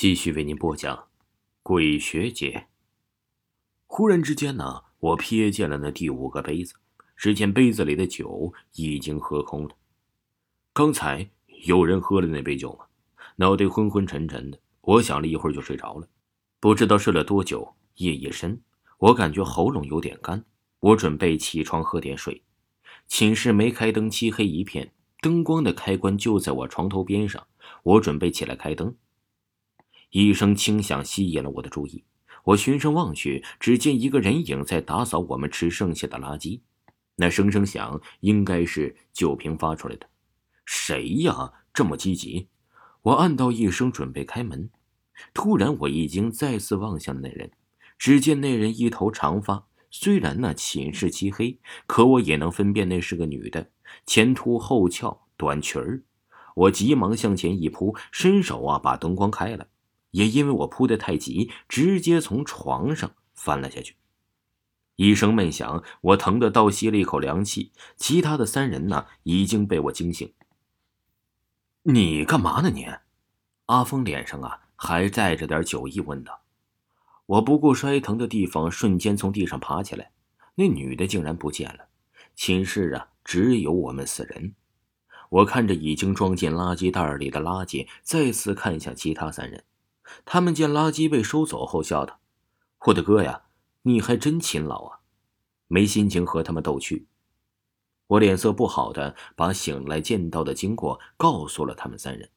继续为您播讲《鬼学姐》。忽然之间呢，我瞥见了那第五个杯子，只见杯子里的酒已经喝空了。刚才有人喝了那杯酒吗？脑袋昏昏沉沉的，我想了一会儿就睡着了。不知道睡了多久，夜已深，我感觉喉咙有点干，我准备起床喝点水。寝室没开灯，漆黑一片，灯光的开关就在我床头边上，我准备起来开灯。一声轻响吸引了我的注意，我循声望去，只见一个人影在打扫我们吃剩下的垃圾。那声声响应该是酒瓶发出来的。谁呀？这么积极？我暗道一声，准备开门。突然，我已经再次望向那人。只见那人一头长发，虽然那寝室漆黑，可我也能分辨那是个女的，前凸后翘，短裙儿。我急忙向前一扑，伸手啊，把灯光开了。也因为我扑得太急，直接从床上翻了下去。一声闷响，我疼得倒吸了一口凉气。其他的三人呢，已经被我惊醒。你干嘛呢？你？阿峰脸上啊还带着点酒意，问道。我不顾摔疼的地方，瞬间从地上爬起来。那女的竟然不见了。寝室啊，只有我们四人。我看着已经装进垃圾袋里的垃圾，再次看向其他三人。他们见垃圾被收走后，笑道：“我的哥呀，你还真勤劳啊！”没心情和他们逗趣。我脸色不好的把醒来见到的经过告诉了他们三人。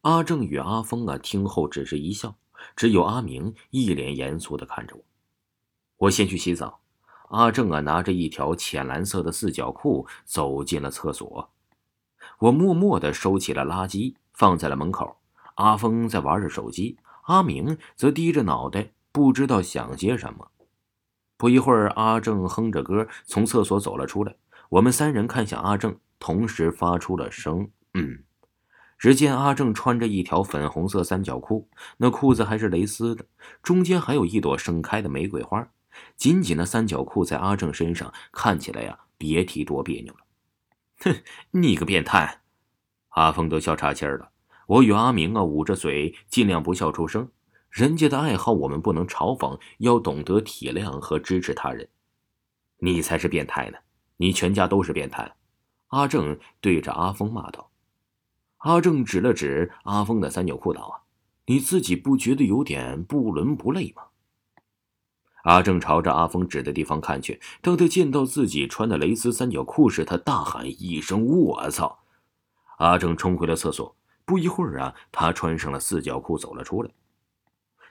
阿正与阿峰啊，听后只是一笑，只有阿明一脸严肃的看着我。我先去洗澡。阿正啊，拿着一条浅蓝色的四角裤走进了厕所。我默默的收起了垃圾，放在了门口。阿峰在玩着手机。阿明则低着脑袋，不知道想些什么。不一会儿，阿正哼着歌从厕所走了出来。我们三人看向阿正，同时发出了声“嗯”。只见阿正穿着一条粉红色三角裤，那裤子还是蕾丝的，中间还有一朵盛开的玫瑰花。紧紧的三角裤在阿正身上看起来呀，别提多别扭了。哼，你个变态！阿峰都笑岔气儿了。我与阿明啊捂着嘴，尽量不笑出声。人家的爱好我们不能嘲讽，要懂得体谅和支持他人。你才是变态呢！你全家都是变态！阿正对着阿峰骂道。阿正指了指阿峰的三角裤道：“啊，你自己不觉得有点不伦不类吗？”阿正朝着阿峰指的地方看去，当他见到自己穿的蕾丝三角裤时，他大喊一声：“我操！”阿正冲回了厕所。不一会儿啊，他穿上了四角裤走了出来。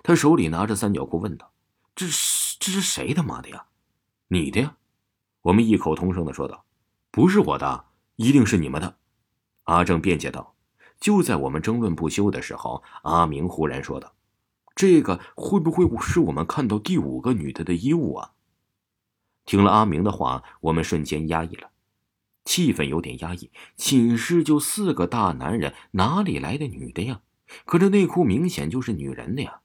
他手里拿着三角裤，问道：“这是这是谁他妈的呀？你的呀？”我们异口同声的说道：“不是我的，一定是你们的。”阿正辩解道。就在我们争论不休的时候，阿明忽然说道：“这个会不会是我们看到第五个女的的衣物啊？”听了阿明的话，我们瞬间压抑了。气氛有点压抑，寝室就四个大男人，哪里来的女的呀？可这内裤明显就是女人的呀！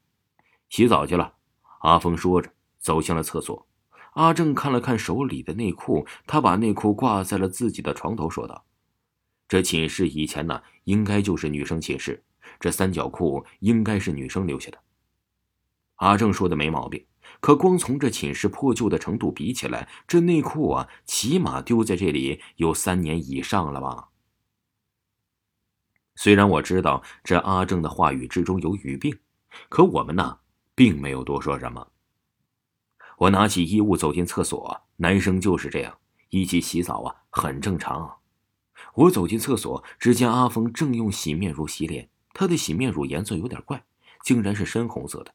洗澡去了，阿峰说着走向了厕所。阿正看了看手里的内裤，他把内裤挂在了自己的床头，说道：“这寝室以前呢，应该就是女生寝室，这三角裤应该是女生留下的。”阿正说的没毛病。可光从这寝室破旧的程度比起来，这内裤啊，起码丢在这里有三年以上了吧？虽然我知道这阿正的话语之中有语病，可我们呢，并没有多说什么。我拿起衣物走进厕所，男生就是这样，一起洗澡啊，很正常。我走进厕所，只见阿峰正用洗面乳洗脸，他的洗面乳颜色有点怪，竟然是深红色的。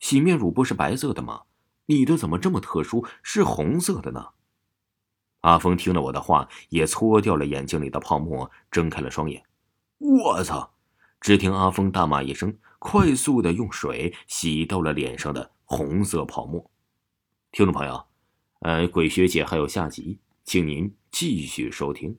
洗面乳不是白色的吗？你的怎么这么特殊，是红色的呢？阿峰听了我的话，也搓掉了眼睛里的泡沫，睁开了双眼。我操！只听阿峰大骂一声，快速的用水洗掉了脸上的红色泡沫。听众朋友，呃，鬼学姐还有下集，请您继续收听。